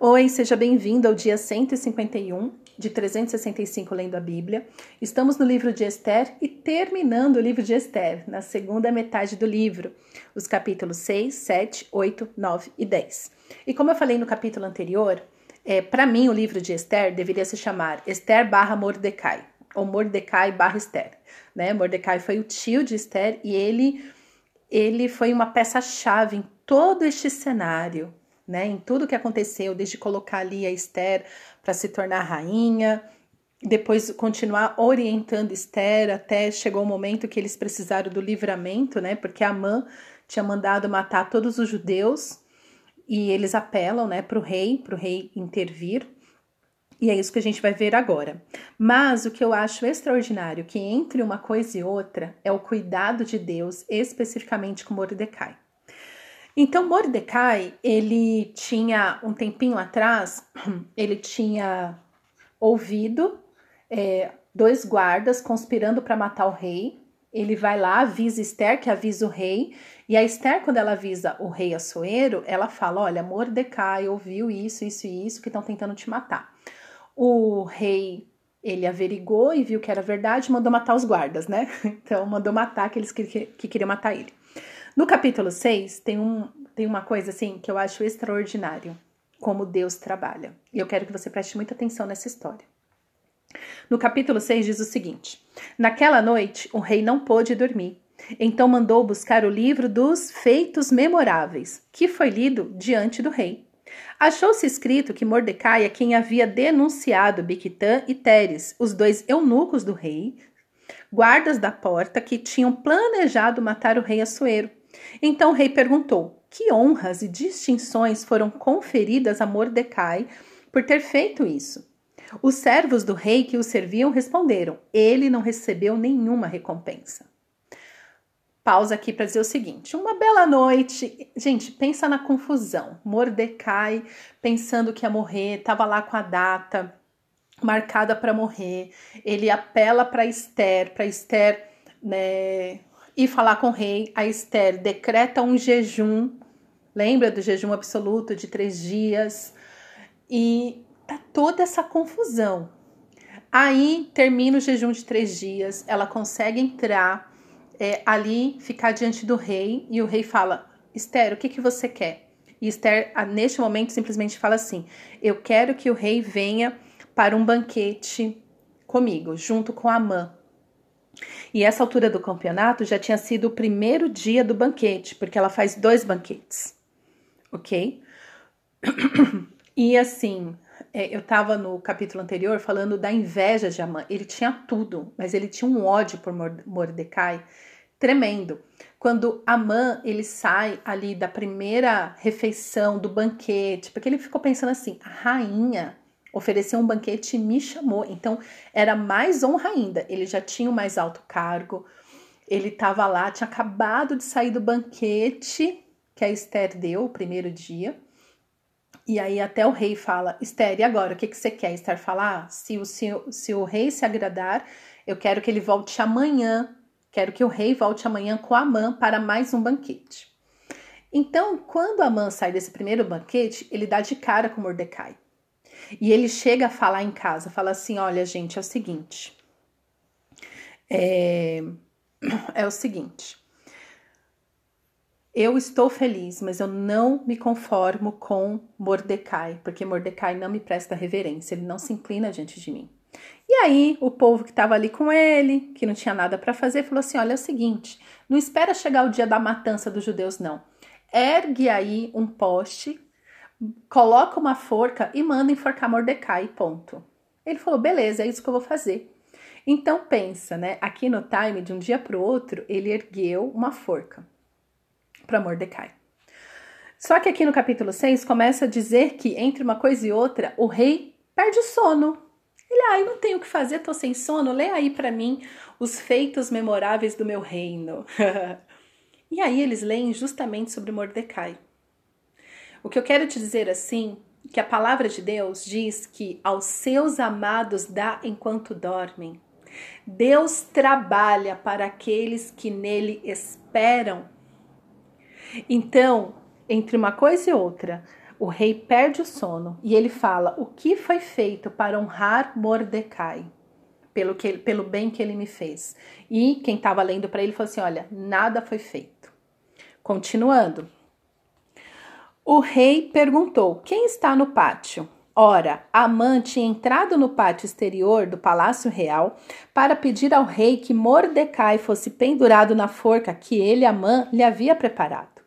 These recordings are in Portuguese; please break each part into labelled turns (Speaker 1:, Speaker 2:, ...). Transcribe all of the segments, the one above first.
Speaker 1: Oi, seja bem-vindo ao dia 151 de 365 lendo a Bíblia. Estamos no livro de Esther e terminando o livro de Esther, na segunda metade do livro, os capítulos 6, 7, 8, 9 e 10. E como eu falei no capítulo anterior, é, para mim o livro de Esther deveria se chamar Esther barra Mordecai, ou Mordecai barra Esther. Né? Mordecai foi o tio de Esther e ele, ele foi uma peça-chave em todo este cenário, né, em tudo que aconteceu, desde colocar ali a Esther para se tornar rainha, depois continuar orientando Esther até chegou o momento que eles precisaram do livramento, né, porque Amã tinha mandado matar todos os judeus e eles apelam, né, para o rei, para o rei intervir. E é isso que a gente vai ver agora. Mas o que eu acho extraordinário que entre uma coisa e outra é o cuidado de Deus, especificamente com Mordecai. Então, Mordecai, ele tinha um tempinho atrás, ele tinha ouvido é, dois guardas conspirando para matar o rei. Ele vai lá, avisa Esther, que avisa o rei, e a Esther, quando ela avisa o rei Assuero, ela fala: Olha, Mordecai ouviu isso, isso e isso, que estão tentando te matar. O rei ele averigou e viu que era verdade, mandou matar os guardas, né? Então, mandou matar aqueles que, que, que queriam matar ele. No capítulo 6, tem, um, tem uma coisa assim que eu acho extraordinário, como Deus trabalha. E eu quero que você preste muita atenção nessa história. No capítulo 6 diz o seguinte: Naquela noite o rei não pôde dormir. Então mandou buscar o livro dos feitos memoráveis, que foi lido diante do rei. Achou-se escrito que Mordecai é quem havia denunciado Biquitã e Teres, os dois eunucos do rei, guardas da porta que tinham planejado matar o rei Assuero. Então o rei perguntou: Que honras e distinções foram conferidas a Mordecai por ter feito isso? Os servos do rei que o serviam responderam: Ele não recebeu nenhuma recompensa. Pausa aqui para dizer o seguinte: uma bela noite. Gente, pensa na confusão. Mordecai pensando que ia morrer, estava lá com a data marcada para morrer. Ele apela para Esther, para Esther né, e falar com o rei. A Esther decreta um jejum, lembra do jejum absoluto de três dias, e tá toda essa confusão. Aí termina o jejum de três dias, ela consegue entrar é, ali, ficar diante do rei, e o rei fala: Esther, o que, que você quer? E Esther, neste momento, simplesmente fala assim: Eu quero que o rei venha para um banquete comigo, junto com Amã, e essa altura do campeonato já tinha sido o primeiro dia do banquete, porque ela faz dois banquetes, ok? E assim, é, eu estava no capítulo anterior falando da inveja de Amã. Ele tinha tudo, mas ele tinha um ódio por Mordecai tremendo. Quando Amã ele sai ali da primeira refeição do banquete, porque ele ficou pensando assim: a rainha ofereceu um banquete e me chamou. Então era mais honra ainda. Ele já tinha o mais alto cargo, ele estava lá, tinha acabado de sair do banquete que a Esther deu o primeiro dia. E aí até o rei fala, Esther, e agora, o que, que você quer? Esther fala, ah, se, o, se, se o rei se agradar, eu quero que ele volte amanhã, quero que o rei volte amanhã com Amã para mais um banquete. Então, quando Amã sai desse primeiro banquete, ele dá de cara com Mordecai. E ele chega a falar em casa, fala assim: olha, gente, é o seguinte. É, é o seguinte. Eu estou feliz, mas eu não me conformo com Mordecai, porque Mordecai não me presta reverência, ele não se inclina diante de mim. E aí, o povo que estava ali com ele, que não tinha nada para fazer, falou assim: olha, é o seguinte, não espera chegar o dia da matança dos judeus, não. Ergue aí um poste coloca uma forca e manda enforcar Mordecai, ponto. Ele falou, beleza, é isso que eu vou fazer. Então pensa, né? Aqui no time, de um dia para o outro, ele ergueu uma forca para Mordecai. Só que aqui no capítulo 6 começa a dizer que entre uma coisa e outra, o rei perde o sono. Ele, ah, não tenho o que fazer, tô sem sono, lê aí para mim os feitos memoráveis do meu reino. e aí eles leem justamente sobre Mordecai. O que eu quero te dizer assim, que a palavra de Deus diz que aos seus amados dá enquanto dormem. Deus trabalha para aqueles que nele esperam. Então, entre uma coisa e outra, o rei perde o sono e ele fala: O que foi feito para honrar Mordecai? Pelo, que, pelo bem que ele me fez. E quem estava lendo para ele falou assim: Olha, nada foi feito. Continuando. O rei perguntou: Quem está no pátio? Ora, Amã tinha entrado no pátio exterior do palácio real para pedir ao rei que Mordecai fosse pendurado na forca que ele, Amã, lhe havia preparado.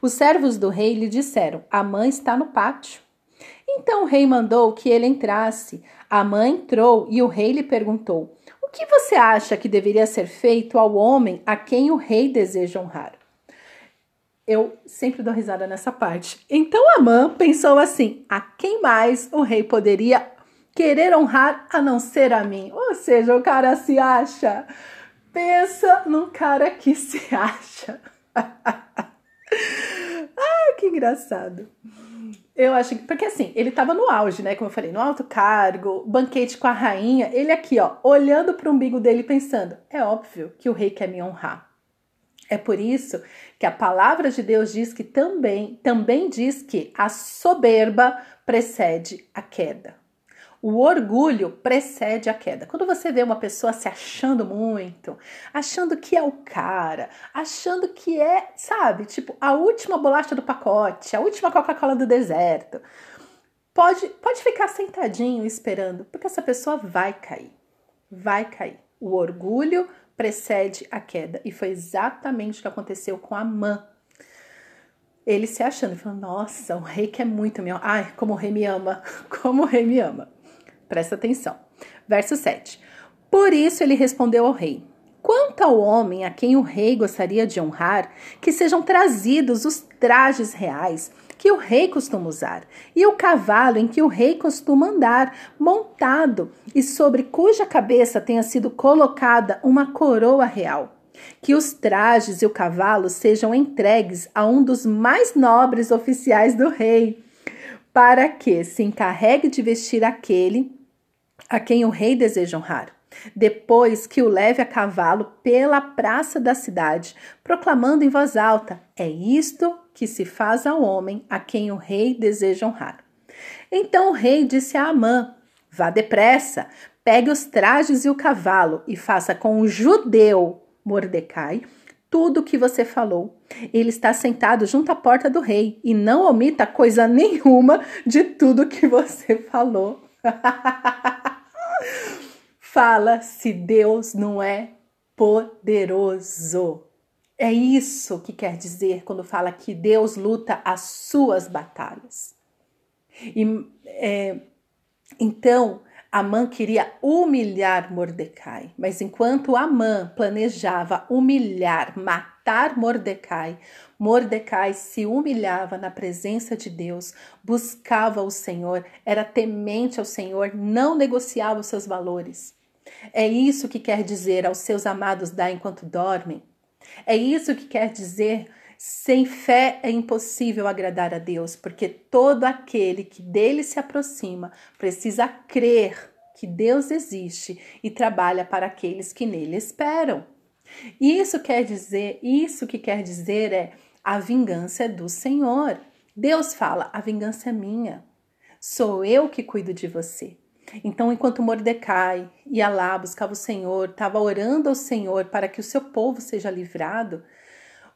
Speaker 1: Os servos do rei lhe disseram: Amã está no pátio. Então o rei mandou que ele entrasse. Amã entrou e o rei lhe perguntou: O que você acha que deveria ser feito ao homem a quem o rei deseja honrar? Eu sempre dou risada nessa parte. Então Amã pensou assim: a quem mais o rei poderia querer honrar a não ser a mim? Ou seja, o cara se acha. Pensa num cara que se acha. ah, que engraçado. Eu acho que. Porque assim, ele tava no auge, né? Como eu falei, no alto cargo, banquete com a rainha. Ele aqui, ó, olhando para o umbigo dele pensando: é óbvio que o rei quer me honrar. É por isso que a palavra de Deus diz que também, também diz que a soberba precede a queda. O orgulho precede a queda. Quando você vê uma pessoa se achando muito, achando que é o cara, achando que é, sabe, tipo, a última bolacha do pacote, a última Coca-Cola do deserto, pode, pode ficar sentadinho esperando, porque essa pessoa vai cair. Vai cair. O orgulho precede a queda. E foi exatamente o que aconteceu com Amã. Ele se achando, falando, nossa, o rei quer muito me Ai, como o rei me ama, como o rei me ama. Presta atenção. Verso 7. Por isso ele respondeu ao rei: Quanto ao homem a quem o rei gostaria de honrar, que sejam trazidos os trajes reais que o rei costuma usar, e o cavalo em que o rei costuma andar, montado, e sobre cuja cabeça tenha sido colocada uma coroa real. Que os trajes e o cavalo sejam entregues a um dos mais nobres oficiais do rei, para que se encarregue de vestir aquele a quem o rei deseja honrar. Depois que o leve a cavalo pela praça da cidade, proclamando em voz alta: É isto que se faz ao homem a quem o rei deseja honrar. Então o rei disse a Amã: Vá depressa, pegue os trajes e o cavalo e faça com o judeu Mordecai tudo o que você falou. Ele está sentado junto à porta do rei e não omita coisa nenhuma de tudo que você falou. Fala se Deus não é poderoso. É isso que quer dizer quando fala que Deus luta as suas batalhas. E, é, então, Amã queria humilhar Mordecai, mas enquanto Amã planejava humilhar, matar Mordecai, Mordecai se humilhava na presença de Deus, buscava o Senhor, era temente ao Senhor, não negociava os seus valores. É isso que quer dizer aos seus amados dar enquanto dormem. É isso que quer dizer sem fé é impossível agradar a Deus, porque todo aquele que dele se aproxima precisa crer que Deus existe e trabalha para aqueles que nele esperam. Isso quer dizer, isso que quer dizer é a vingança é do Senhor. Deus fala: a vingança é minha. Sou eu que cuido de você. Então, enquanto Mordecai ia lá, buscava o Senhor, estava orando ao Senhor para que o seu povo seja livrado,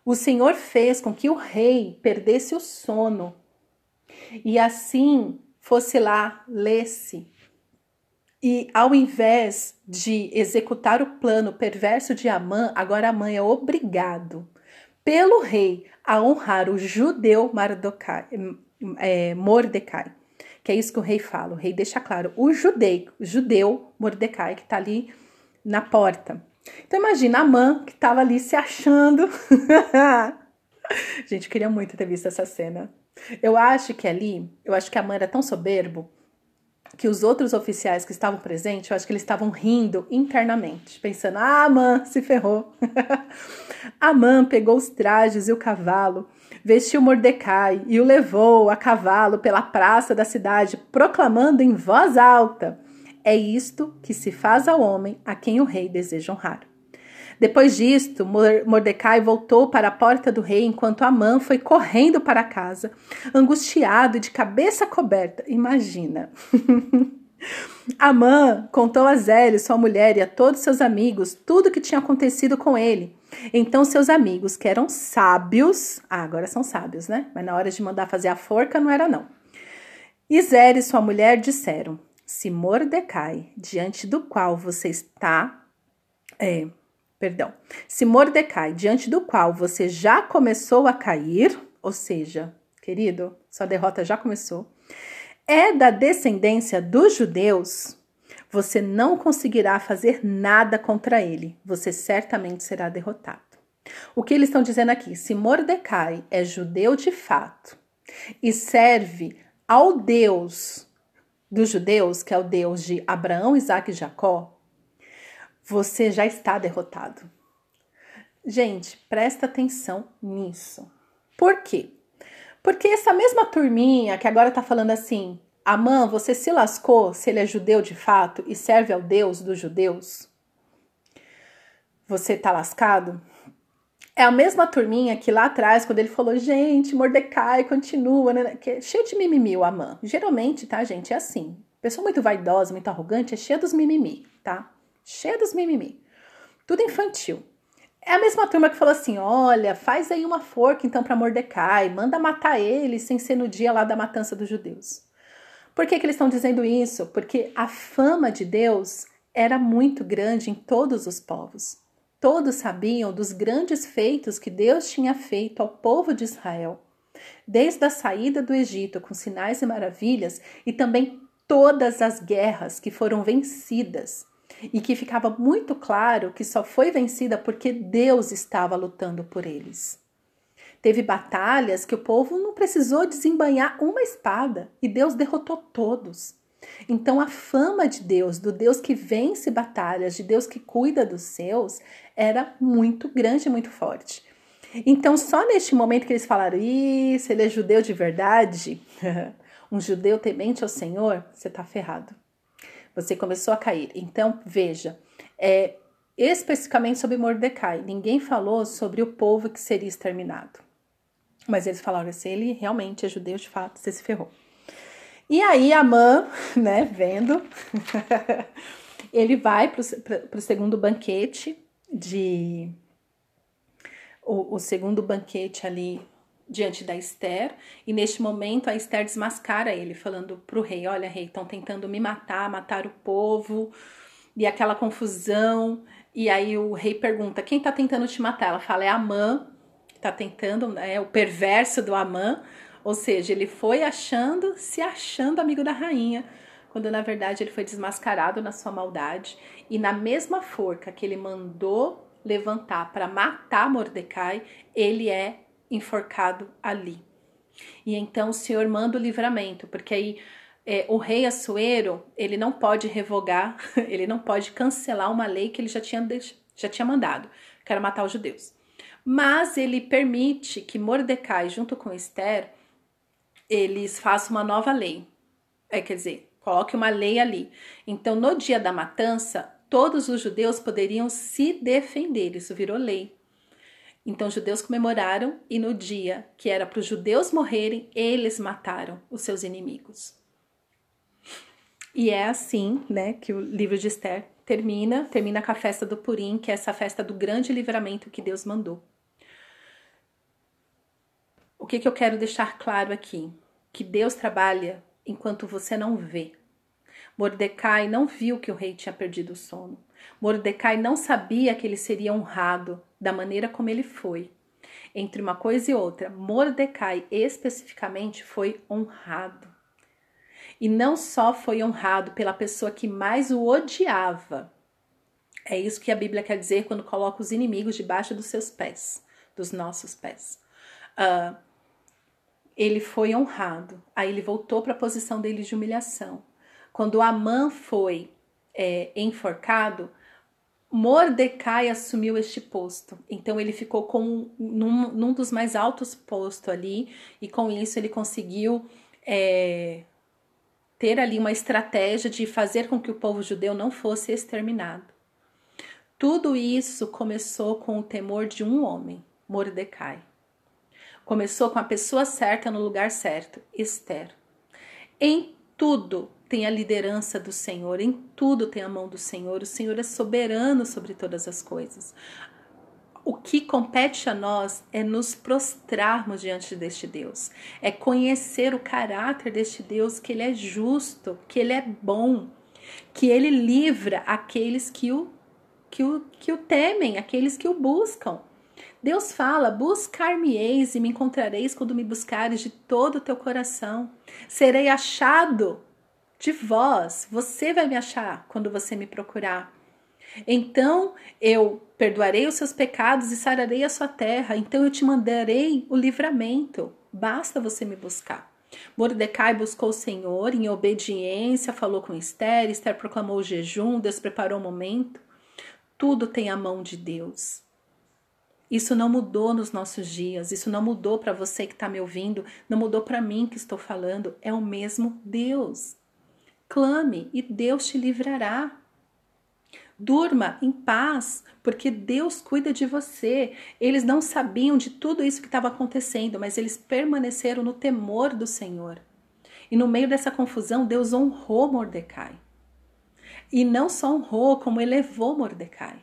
Speaker 1: o Senhor fez com que o rei perdesse o sono e assim fosse lá, lesse. E ao invés de executar o plano perverso de Amã, agora Amã é obrigado pelo rei a honrar o judeu é, Mordecai que é isso que o rei fala. O rei deixa claro, o judeu, judeu Mordecai, que está ali na porta. Então imagina a mãe que estava ali se achando. Gente, eu queria muito ter visto essa cena. Eu acho que ali, eu acho que a mãe era tão soberbo que os outros oficiais que estavam presentes, eu acho que eles estavam rindo internamente, pensando: ah, Amã se ferrou. Amã pegou os trajes e o cavalo vestiu Mordecai e o levou a cavalo pela praça da cidade, proclamando em voz alta: É isto que se faz ao homem a quem o rei deseja honrar. Depois disto, Mordecai voltou para a porta do rei enquanto Amã foi correndo para casa, angustiado e de cabeça coberta. Imagina. Amã contou a Zélio, sua mulher, e a todos seus amigos tudo o que tinha acontecido com ele. Então seus amigos, que eram sábios, ah, agora são sábios, né? Mas na hora de mandar fazer a forca não era não. E Zélio e sua mulher disseram: Se Mordecai, diante do qual você está, é, perdão, se Mordecai, diante do qual você já começou a cair, ou seja, querido, sua derrota já começou, é da descendência dos judeus, você não conseguirá fazer nada contra ele. Você certamente será derrotado. O que eles estão dizendo aqui? Se Mordecai é judeu de fato e serve ao Deus dos judeus, que é o Deus de Abraão, Isaac e Jacó, você já está derrotado. Gente, presta atenção nisso. Por quê? Porque essa mesma turminha que agora tá falando assim, Amã, você se lascou se ele é judeu de fato e serve ao Deus dos judeus? Você tá lascado? É a mesma turminha que lá atrás, quando ele falou, gente, Mordecai continua, né? Que é cheio de mimimi o Amã. Geralmente, tá, gente, é assim. Pessoa muito vaidosa, muito arrogante, é cheia dos mimimi, tá? Cheia dos mimimi. Tudo infantil. É a mesma turma que falou assim: olha, faz aí uma forca então para Mordecai, manda matar ele sem ser no dia lá da matança dos judeus. Por que, que eles estão dizendo isso? Porque a fama de Deus era muito grande em todos os povos. Todos sabiam dos grandes feitos que Deus tinha feito ao povo de Israel, desde a saída do Egito com sinais e maravilhas, e também todas as guerras que foram vencidas e que ficava muito claro que só foi vencida porque Deus estava lutando por eles. Teve batalhas que o povo não precisou desembanhar uma espada e Deus derrotou todos. Então a fama de Deus, do Deus que vence batalhas, de Deus que cuida dos seus, era muito grande e muito forte. Então, só neste momento que eles falaram, isso, ele é judeu de verdade, um judeu temente ao Senhor, você está ferrado você começou a cair. Então, veja, é, especificamente sobre Mordecai, ninguém falou sobre o povo que seria exterminado. Mas eles falaram se ele realmente é judeu de fato, você se ferrou. E aí Amã, né, vendo, ele vai para o segundo banquete de o, o, segundo banquete ali diante da Esther, e neste momento a Esther desmascara ele, falando para o rei: Olha, rei, estão tentando me matar, matar o povo, e aquela confusão. E aí o rei pergunta: Quem está tentando te matar? Ela fala: É Amã, está tentando, é o perverso do Amã. Ou seja, ele foi achando, se achando amigo da rainha, quando na verdade ele foi desmascarado na sua maldade. E na mesma forca que ele mandou levantar para matar Mordecai, ele é enforcado ali. E então o Senhor manda o livramento, porque aí é, o rei Assuero ele não pode revogar, ele não pode cancelar uma lei que ele já tinha, já tinha mandado, que era matar os judeus. Mas ele permite que Mordecai, junto com Esther, eles façam uma nova lei. É, quer dizer, coloque uma lei ali. Então, no dia da matança, todos os judeus poderiam se defender. Isso virou lei. Então, os judeus comemoraram e no dia que era para os judeus morrerem, eles mataram os seus inimigos. E é assim, né, que o livro de Esther termina, termina com a festa do Purim, que é essa festa do grande livramento que Deus mandou. O que, que eu quero deixar claro aqui? Que Deus trabalha enquanto você não vê. Mordecai não viu que o rei tinha perdido o sono. Mordecai não sabia que ele seria honrado da maneira como ele foi. Entre uma coisa e outra, Mordecai especificamente foi honrado. E não só foi honrado pela pessoa que mais o odiava. É isso que a Bíblia quer dizer quando coloca os inimigos debaixo dos seus pés, dos nossos pés. Uh, ele foi honrado. Aí ele voltou para a posição dele de humilhação. Quando Amã foi é, enforcado, Mordecai assumiu este posto. Então ele ficou com num, num dos mais altos postos ali, e com isso ele conseguiu é, ter ali uma estratégia de fazer com que o povo judeu não fosse exterminado. Tudo isso começou com o temor de um homem, Mordecai. Começou com a pessoa certa no lugar certo, Esther. Em tudo tem a liderança do Senhor, em tudo tem a mão do Senhor. O Senhor é soberano sobre todas as coisas. O que compete a nós é nos prostrarmos diante deste Deus, é conhecer o caráter deste Deus, que ele é justo, que ele é bom, que ele livra aqueles que o que o, que o temem, aqueles que o buscam. Deus fala: Buscar-me-eis e me encontrareis quando me buscares de todo o teu coração. Serei achado de vós, você vai me achar quando você me procurar. Então eu perdoarei os seus pecados e sararei a sua terra. Então eu te mandarei o livramento. Basta você me buscar. Mordecai buscou o Senhor em obediência, falou com Esther, Esther proclamou o jejum, Deus preparou o momento. Tudo tem a mão de Deus. Isso não mudou nos nossos dias, isso não mudou para você que está me ouvindo, não mudou para mim que estou falando, é o mesmo Deus. Clame e Deus te livrará. Durma em paz, porque Deus cuida de você. Eles não sabiam de tudo isso que estava acontecendo, mas eles permaneceram no temor do Senhor. E no meio dessa confusão, Deus honrou Mordecai. E não só honrou, como elevou Mordecai.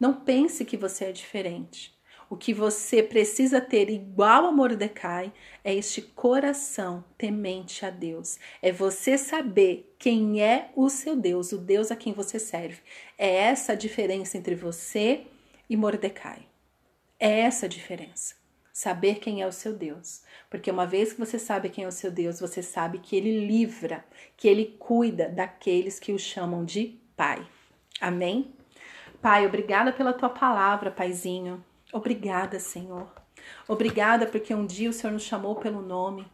Speaker 1: Não pense que você é diferente. O que você precisa ter igual a Mordecai é este coração temente a Deus. É você saber quem é o seu Deus, o Deus a quem você serve. É essa a diferença entre você e Mordecai. É essa a diferença. Saber quem é o seu Deus. Porque uma vez que você sabe quem é o seu Deus, você sabe que ele livra, que ele cuida daqueles que o chamam de Pai. Amém? Pai, obrigada pela tua palavra, Paizinho. Obrigada, Senhor. Obrigada porque um dia o Senhor nos chamou pelo nome.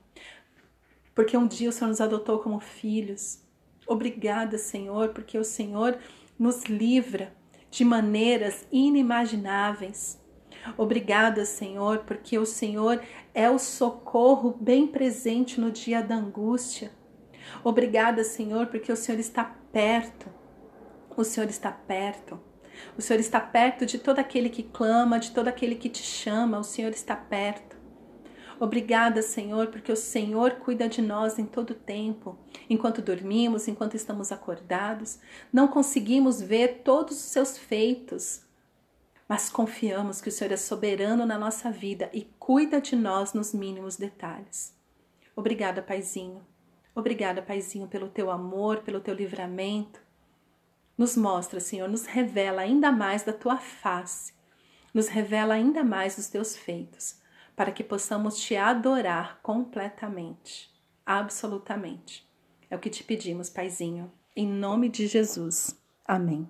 Speaker 1: Porque um dia o Senhor nos adotou como filhos. Obrigada, Senhor, porque o Senhor nos livra de maneiras inimagináveis. Obrigada, Senhor, porque o Senhor é o socorro bem presente no dia da angústia. Obrigada, Senhor, porque o Senhor está perto. O Senhor está perto. O Senhor está perto de todo aquele que clama, de todo aquele que te chama. O Senhor está perto. Obrigada, Senhor, porque o Senhor cuida de nós em todo tempo. Enquanto dormimos, enquanto estamos acordados, não conseguimos ver todos os seus feitos, mas confiamos que o Senhor é soberano na nossa vida e cuida de nós nos mínimos detalhes. Obrigada, Paizinho. Obrigada, Paizinho, pelo teu amor, pelo teu livramento. Nos mostra, Senhor, nos revela ainda mais da tua face, nos revela ainda mais os teus feitos, para que possamos te adorar completamente, absolutamente. É o que te pedimos, Paizinho, em nome de Jesus. Amém.